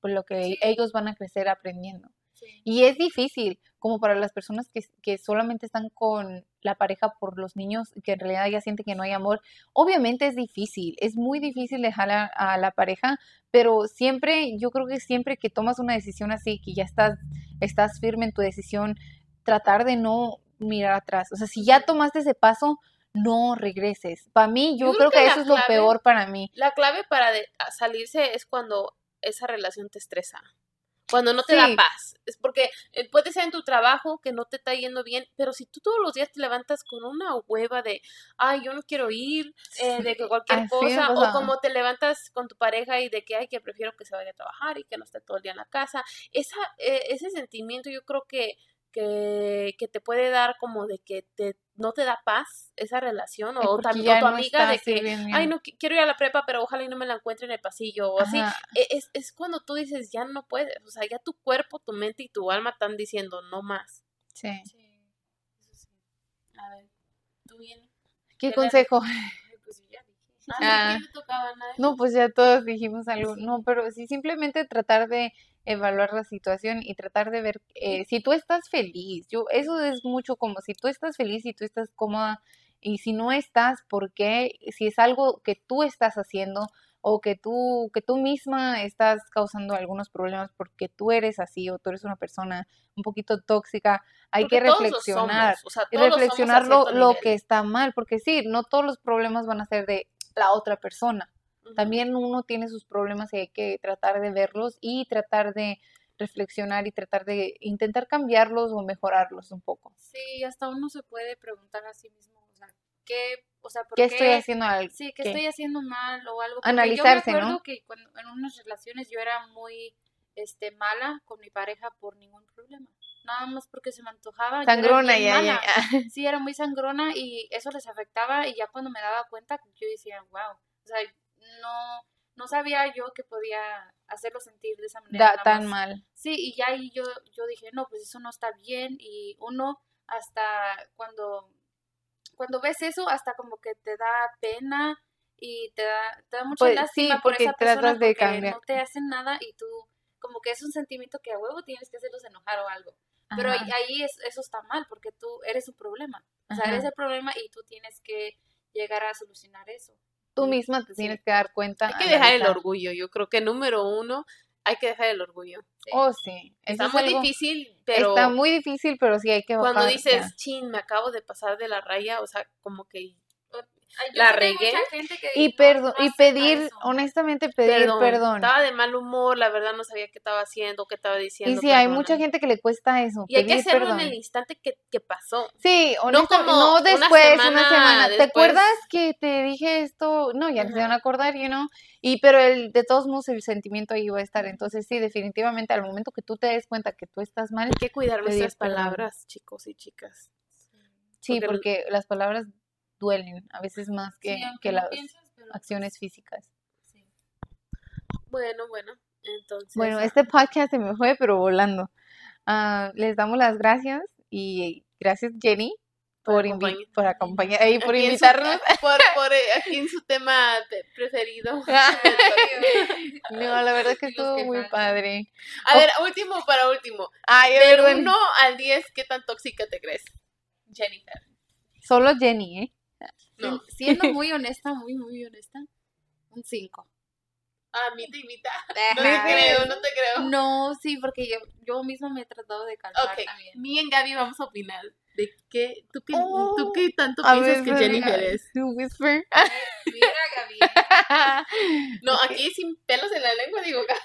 [SPEAKER 1] pues, lo que
[SPEAKER 2] Sí.
[SPEAKER 1] ellos van a crecer aprendiendo.
[SPEAKER 2] Sí.
[SPEAKER 1] Y es difícil, como para las personas que, que solamente están con la pareja por los niños, que en realidad ya sienten que no hay amor. Obviamente es difícil, es muy difícil dejar a, a la pareja, pero siempre, yo creo que siempre que tomas una decisión así, que ya estás, estás firme en tu decisión, tratar de no mirar atrás. O sea, si ya tomaste ese paso, no regreses. Para mí, yo,
[SPEAKER 3] Yo
[SPEAKER 1] creo
[SPEAKER 3] creo
[SPEAKER 1] que, eso es lo peor para mí.
[SPEAKER 3] La clave para de- salirse es cuando esa relación te estresa. Cuando no te da paz. Es porque eh, puede ser en tu trabajo que no te está yendo bien, pero si tú todos los días te levantas con una hueva de, ay, yo no quiero ir, eh, de que cualquier cosa, o como te levantas con tu pareja y de que, ay, que prefiero que se vaya a trabajar y que no esté todo el día en la casa. Esa, eh, ese sentimiento yo creo que, que, que te puede dar como de que te, no te da paz esa relación, o, también tu
[SPEAKER 1] no
[SPEAKER 3] amiga de que, ay, no qui- quiero ir a la prepa, pero ojalá y no me la encuentre en el pasillo o así.
[SPEAKER 1] Ajá.
[SPEAKER 3] E- Es, es cuando tú dices, ya no puedes, o sea, ya tu cuerpo, tu mente y tu alma están diciendo, no más.
[SPEAKER 1] Sí.
[SPEAKER 2] Sí, eso sí. A ver, tú bien.
[SPEAKER 1] ¿Qué
[SPEAKER 2] le-
[SPEAKER 1] consejo?
[SPEAKER 2] Pues yo ya dije.
[SPEAKER 1] Ah.
[SPEAKER 3] ¿quién le tocaba a nadie?
[SPEAKER 1] No, pues ya todos dijimos algo. No, pero sí simplemente tratar de evaluar la situación y tratar de ver eh, si tú estás feliz. Yo, eso es mucho como si tú estás feliz, si tú estás cómoda y si no estás, ¿por qué? Si es algo que tú estás haciendo o que tú, que tú misma estás causando algunos problemas porque tú eres así o tú eres una persona un poquito tóxica, hay
[SPEAKER 3] Porque
[SPEAKER 1] que reflexionar
[SPEAKER 3] somos, o sea,
[SPEAKER 1] y reflexionar lo, lo que está mal, porque sí, no todos los problemas van a ser de la otra persona. También uno tiene sus problemas y hay que tratar de verlos y tratar de reflexionar y tratar de intentar cambiarlos o mejorarlos un poco.
[SPEAKER 2] Sí, hasta uno se puede preguntar a sí mismo, o sea, ¿qué, o sea, por
[SPEAKER 1] ¿Qué estoy haciendo al
[SPEAKER 2] Sí, que
[SPEAKER 1] qué?
[SPEAKER 2] estoy haciendo mal o algo. Porque
[SPEAKER 1] Analizarse,
[SPEAKER 2] yo me
[SPEAKER 1] ¿no?
[SPEAKER 2] que cuando, en unas relaciones yo era muy este mala con mi pareja por ningún problema. Nada más porque se me antojaba.
[SPEAKER 1] sangrona ya, ya.
[SPEAKER 2] Sí, era muy sangrona y eso les afectaba y ya cuando me daba cuenta yo decía, wow, o sea, no, no sabía yo que podía hacerlo sentir de esa manera.
[SPEAKER 1] Da- tan
[SPEAKER 2] más.
[SPEAKER 1] mal.
[SPEAKER 2] Sí, y ya ahí yo, yo dije, no, pues eso no está bien y uno hasta cuando, cuando ves eso, hasta como que te da pena y te da, te da mucha
[SPEAKER 1] Pues,
[SPEAKER 2] lástima
[SPEAKER 1] sí,
[SPEAKER 2] por
[SPEAKER 1] porque
[SPEAKER 2] esa persona
[SPEAKER 1] tratas de
[SPEAKER 2] porque
[SPEAKER 1] cambiar.
[SPEAKER 2] no te hacen nada y tú, como que es un sentimiento que a huevo tienes que hacerlos enojar o algo. Pero ahí,
[SPEAKER 1] Ajá,
[SPEAKER 2] ahí es, eso está mal porque tú eres un problema. O sea,
[SPEAKER 1] ajá.
[SPEAKER 2] eres el problema y tú tienes que llegar a solucionar eso.
[SPEAKER 1] Tú misma te tienes que dar cuenta.
[SPEAKER 3] Hay que dejar el orgullo. Yo creo que número uno, hay que dejar el orgullo.
[SPEAKER 2] Sí.
[SPEAKER 1] Oh, sí. Eso
[SPEAKER 3] Está
[SPEAKER 1] es
[SPEAKER 3] muy
[SPEAKER 1] algo-
[SPEAKER 3] difícil, pero
[SPEAKER 1] Está muy difícil, pero sí hay que
[SPEAKER 3] cuando
[SPEAKER 1] bajar,
[SPEAKER 3] dices,
[SPEAKER 1] ya.
[SPEAKER 3] chin, me acabo de pasar de la raya, o sea, como que la regué.
[SPEAKER 1] Y,
[SPEAKER 2] no-
[SPEAKER 1] perdo-
[SPEAKER 2] no
[SPEAKER 1] y pedir,
[SPEAKER 2] eso.
[SPEAKER 1] honestamente, pedir
[SPEAKER 3] Perdón,
[SPEAKER 1] perdón.
[SPEAKER 3] Estaba de mal humor, la verdad no sabía qué estaba haciendo, qué estaba diciendo.
[SPEAKER 1] Y sí, hay mucha gente que le cuesta eso,
[SPEAKER 3] Y hay que hacerlo
[SPEAKER 1] perdón.
[SPEAKER 3] en el instante que, que pasó.
[SPEAKER 1] Sí, honestamente,
[SPEAKER 3] como
[SPEAKER 1] no
[SPEAKER 3] una
[SPEAKER 1] después, una
[SPEAKER 3] semana.
[SPEAKER 1] ¿Te acuerdas que te dije esto? No, ya no se van a acordar, you know. Y pero el de todos modos el sentimiento ahí va a estar. Entonces sí, definitivamente al momento que tú te des cuenta que tú estás mal,
[SPEAKER 3] Hay que cuidar nuestras
[SPEAKER 1] perdón.
[SPEAKER 3] palabras, chicos y chicas.
[SPEAKER 1] sí,
[SPEAKER 3] porque-
[SPEAKER 1] porque las palabras duelen a veces más que,
[SPEAKER 2] Sí,
[SPEAKER 1] que las
[SPEAKER 2] pero
[SPEAKER 1] acciones físicas.
[SPEAKER 2] sí.
[SPEAKER 3] Bueno, bueno, entonces.
[SPEAKER 1] Bueno,
[SPEAKER 3] ah,
[SPEAKER 1] este podcast se me fue, pero volando. Ah, les damos las gracias y gracias Jenny por,
[SPEAKER 3] acompañar-
[SPEAKER 1] por acompañar y por
[SPEAKER 3] aquí en su-
[SPEAKER 1] invitarnos.
[SPEAKER 3] por, por, eh, aquí en su tema preferido.
[SPEAKER 1] No, la verdad que
[SPEAKER 2] Y los
[SPEAKER 1] estuvo
[SPEAKER 2] que
[SPEAKER 1] muy
[SPEAKER 2] faltan.
[SPEAKER 1] padre.
[SPEAKER 3] A ver, último para último.
[SPEAKER 1] Ay,
[SPEAKER 3] Del
[SPEAKER 1] ver,
[SPEAKER 3] 1 al 10, ¿qué tan tóxica te crees? Jennifer.
[SPEAKER 1] Solo Jenny, ¿eh?
[SPEAKER 3] No.
[SPEAKER 2] Siendo muy honesta, muy, muy honesta, un 5.
[SPEAKER 3] Ah, mitad y mitad. No te creo, no te creo.
[SPEAKER 2] No, sí, porque yo, yo misma me he tratado de calmar
[SPEAKER 3] Ok,
[SPEAKER 2] también.
[SPEAKER 3] mi y Gaby vamos a opinar de qué, tú qué,
[SPEAKER 1] Oh,
[SPEAKER 3] tú qué tanto
[SPEAKER 1] A
[SPEAKER 3] piensas
[SPEAKER 1] ver,
[SPEAKER 3] que Jennifer es.
[SPEAKER 1] tú whisper.
[SPEAKER 2] Mira, Gaby,
[SPEAKER 3] No, aquí sin pelos en la lengua digo, Gaby.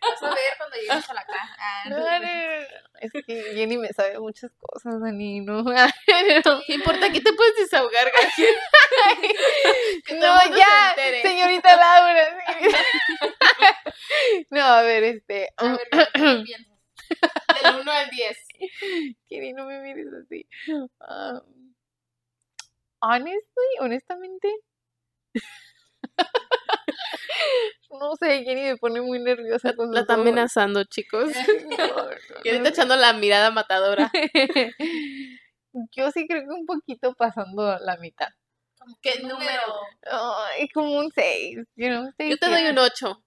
[SPEAKER 2] Vas a ver cuando llegues a la casa. Ah,
[SPEAKER 1] No, no, no, no. Es que Jenny me sabe muchas cosas, Dani, no.
[SPEAKER 3] ¿Qué importa? Aquí te puedes desahogar. Que
[SPEAKER 1] No,
[SPEAKER 3] se
[SPEAKER 1] ya, señorita Laura. No, a ver, este.
[SPEAKER 2] A ver, Gaby, ¿qué piensas?
[SPEAKER 3] Del 1 al 10.
[SPEAKER 1] Jenny, no me mires así. Um, honestly, honestamente. No sé, Jenny me pone muy nerviosa con
[SPEAKER 3] La está amenazando, chicos.
[SPEAKER 1] No, no,
[SPEAKER 3] Y ahorita
[SPEAKER 1] no.
[SPEAKER 3] echando la mirada matadora.
[SPEAKER 1] Yo sí creo que un poquito pasando la mitad.
[SPEAKER 3] ¿Qué número?
[SPEAKER 1] Ay, como un 6, you know, seis,
[SPEAKER 3] Yo te doy un 8.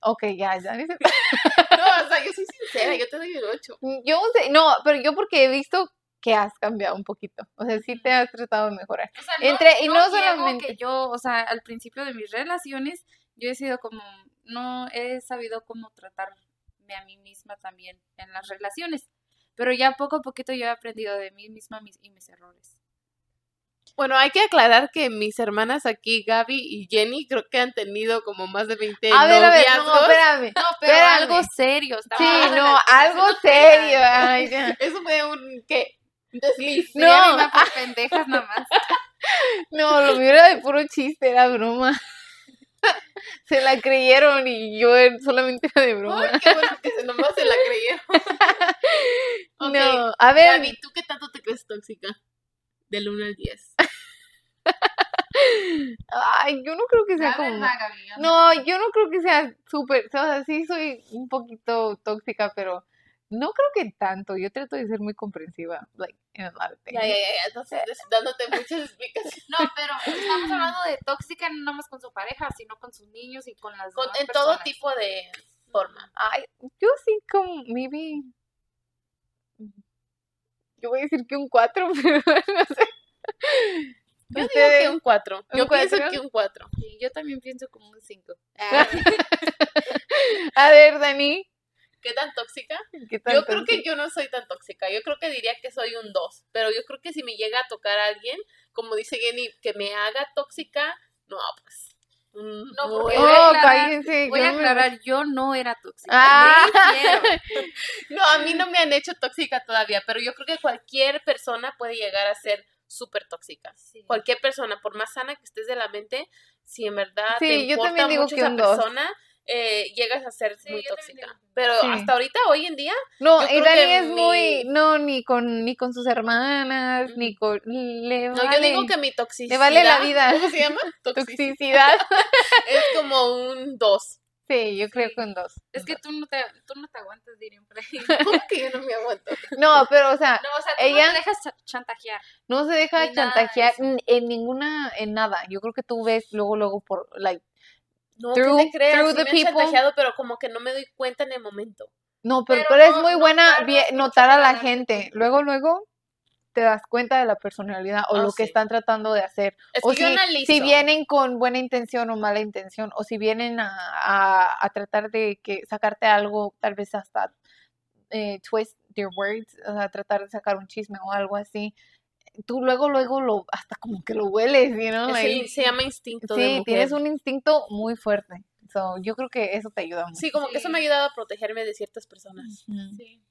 [SPEAKER 1] Ok, ya, ya.
[SPEAKER 3] No, o sea, yo soy sincera, yo te doy un 8.
[SPEAKER 1] Yo sé, no, pero yo porque he visto que has cambiado un poquito. O sea, sí te has tratado de mejorar.
[SPEAKER 2] O sea,
[SPEAKER 1] Entre- y no solamente-
[SPEAKER 2] que yo, o sea, al principio de mis relaciones, yo he sido como, no he sabido cómo tratarme a mí misma también en las relaciones. Pero ya poco a poquito yo he aprendido de mí misma mis- y mis errores.
[SPEAKER 3] Bueno, hay que aclarar que mis hermanas aquí, Gaby y Jenny, creo que han tenido como más de 20
[SPEAKER 1] A ver, a ver, no, espérame.
[SPEAKER 2] No, pero
[SPEAKER 1] Espérame.
[SPEAKER 2] algo serio.
[SPEAKER 1] Sí, no, algo serio. Ay.
[SPEAKER 3] Eso fue un, ¿qué? Desliz.
[SPEAKER 1] No.
[SPEAKER 2] Por pendejas nomás.
[SPEAKER 1] No, lo mío era de puro chiste, era broma. Se la creyeron y yo solamente era de broma.
[SPEAKER 3] Ay, qué bueno que se nomás se la creyeron. Ok,
[SPEAKER 1] No, a ver,
[SPEAKER 3] Gaby, ¿tú qué tanto te crees tóxica? Del 1 al 10.
[SPEAKER 1] ay, yo no creo que sea
[SPEAKER 2] A ver,
[SPEAKER 1] como...
[SPEAKER 2] va, Gaby,
[SPEAKER 1] No, yo no creo que sea súper, o sea, sí soy un poquito tóxica, pero no creo que tanto. Yo trato de ser muy comprensiva, like, a lot of things.
[SPEAKER 3] Ya, ya, ya, entonces dándote muchas explicaciones.
[SPEAKER 2] No, pero estamos hablando de tóxica no nada más con su pareja, sino con sus niños y con las
[SPEAKER 3] Con-
[SPEAKER 2] demás
[SPEAKER 3] en todo tipo de forma.
[SPEAKER 1] Ay, yo sí como, maybe... Yo voy a decir que un 4, pero no sé.
[SPEAKER 3] Yo digo
[SPEAKER 1] Ustedes-
[SPEAKER 3] que un 4.
[SPEAKER 1] ¿Un
[SPEAKER 3] Yo pienso
[SPEAKER 1] cuatro?
[SPEAKER 3] que un 4.
[SPEAKER 2] Sí, yo también pienso como un 5.
[SPEAKER 1] A ver, Dani,
[SPEAKER 3] ¿Qué tan tóxica? Yo creo que yo no soy tan tóxica. Yo creo que diría que soy un 2. Pero yo creo que si me llega a tocar a alguien, como dice Jenny, que me haga tóxica, no, pues. un
[SPEAKER 2] No, porque-
[SPEAKER 3] nueve.
[SPEAKER 2] voy a
[SPEAKER 1] Oh,
[SPEAKER 2] aclarar-
[SPEAKER 1] cállense.
[SPEAKER 2] Voy
[SPEAKER 1] yo
[SPEAKER 2] a
[SPEAKER 1] me-
[SPEAKER 2] aclarar, yo no era tóxica.
[SPEAKER 1] Ah.
[SPEAKER 3] No, a mí no me han hecho tóxica todavía, pero yo creo que cualquier persona puede llegar a ser súper tóxica.
[SPEAKER 2] Sí.
[SPEAKER 3] Cualquier persona, por más sana que estés de la mente, si en verdad
[SPEAKER 1] Sí,
[SPEAKER 3] te
[SPEAKER 1] yo
[SPEAKER 3] importa
[SPEAKER 1] también digo
[SPEAKER 3] mucho
[SPEAKER 1] que
[SPEAKER 3] esa
[SPEAKER 1] un dos.
[SPEAKER 3] Eh, llegas a ser
[SPEAKER 2] Sí,
[SPEAKER 3] muy tóxica. Pero
[SPEAKER 1] Sí.
[SPEAKER 3] hasta ahorita, hoy en día,
[SPEAKER 1] No, Dani es muy, no, ni con, ni con sus hermanas, ni con, le
[SPEAKER 3] no, yo digo que mi toxicidad.
[SPEAKER 1] le vale la vida.
[SPEAKER 3] ¿Cómo se llama? Toxicidad.
[SPEAKER 1] toxicidad.
[SPEAKER 3] es como un 2.
[SPEAKER 1] Sí, yo creo
[SPEAKER 2] Sí.
[SPEAKER 1] que un dos.
[SPEAKER 2] Es
[SPEAKER 1] un
[SPEAKER 2] que
[SPEAKER 1] dos.
[SPEAKER 2] tú no te, tú no te aguantas, dirían por ahí.
[SPEAKER 3] ¿Cómo que yo no me aguanto?
[SPEAKER 1] No, pero o sea,
[SPEAKER 2] No, o sea, tú
[SPEAKER 1] Ella-
[SPEAKER 2] no te dejas cha- chantajear.
[SPEAKER 1] no se deja
[SPEAKER 2] de
[SPEAKER 1] chantajear en, en ninguna, en nada. Yo creo que tú ves luego, luego por, like,
[SPEAKER 3] No,
[SPEAKER 1] Through-
[SPEAKER 3] ¿qué te creas?
[SPEAKER 1] through
[SPEAKER 3] Sí
[SPEAKER 1] the
[SPEAKER 3] me
[SPEAKER 1] people.
[SPEAKER 3] pero como que no me doy cuenta en el momento.
[SPEAKER 1] no, pero,
[SPEAKER 2] Pero
[SPEAKER 1] tú eres
[SPEAKER 2] no-
[SPEAKER 1] muy
[SPEAKER 2] no
[SPEAKER 1] buena bien-
[SPEAKER 2] mucho
[SPEAKER 1] notar a la gente. Luego, luego te das cuenta de la personalidad o
[SPEAKER 3] Oh,
[SPEAKER 1] lo que están tratando de hacer.
[SPEAKER 3] Es
[SPEAKER 1] o si, si vienen con buena intención o mala intención, o si vienen a, a- a tratar de que sacarte algo, tal vez hasta eh, twist their words, o sea, tratar de sacar un chisme o algo así. Tú luego, luego lo, hasta como que lo hueles, you know,
[SPEAKER 3] Sí,
[SPEAKER 1] like,
[SPEAKER 3] se llama instinto de
[SPEAKER 1] sí,
[SPEAKER 3] mujer.
[SPEAKER 1] tienes un instinto muy fuerte. So, yo creo que eso te ayuda mucho.
[SPEAKER 3] Sí, como que eso me ha ayudado a protegerme de ciertas personas.
[SPEAKER 2] Sí.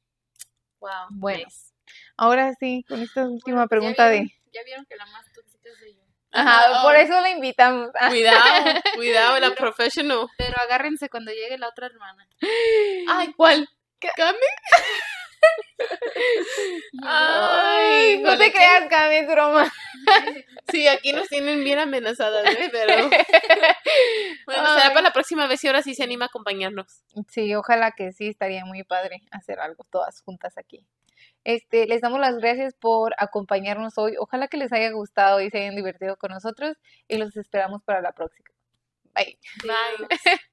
[SPEAKER 3] Wow.
[SPEAKER 1] Bueno.
[SPEAKER 3] nice.
[SPEAKER 1] Ahora sí, con esta última
[SPEAKER 2] Bueno,
[SPEAKER 1] pregunta
[SPEAKER 2] ya
[SPEAKER 1] de...
[SPEAKER 2] Ya vieron que la más tóxica soy yo.
[SPEAKER 1] Ajá, por eso la invitamos.
[SPEAKER 3] Cuidado, cuidado, la professional.
[SPEAKER 2] Pero agárrense cuando llegue la otra hermana.
[SPEAKER 3] Ay, ¿cuál? ¿Cami? Ay,
[SPEAKER 1] no te creas, Cami, es broma.
[SPEAKER 3] Sí, aquí nos tienen bien amenazadas, ¿eh? Pero bueno, será para la próxima vez y ahora sí se anima a acompañarnos.
[SPEAKER 1] Sí, ojalá que sí, estaría muy padre hacer algo todas juntas aquí. Este, les damos las gracias por acompañarnos hoy. Ojalá que les haya gustado y se hayan divertido con nosotros y los esperamos para la próxima. Bye.
[SPEAKER 3] Bye.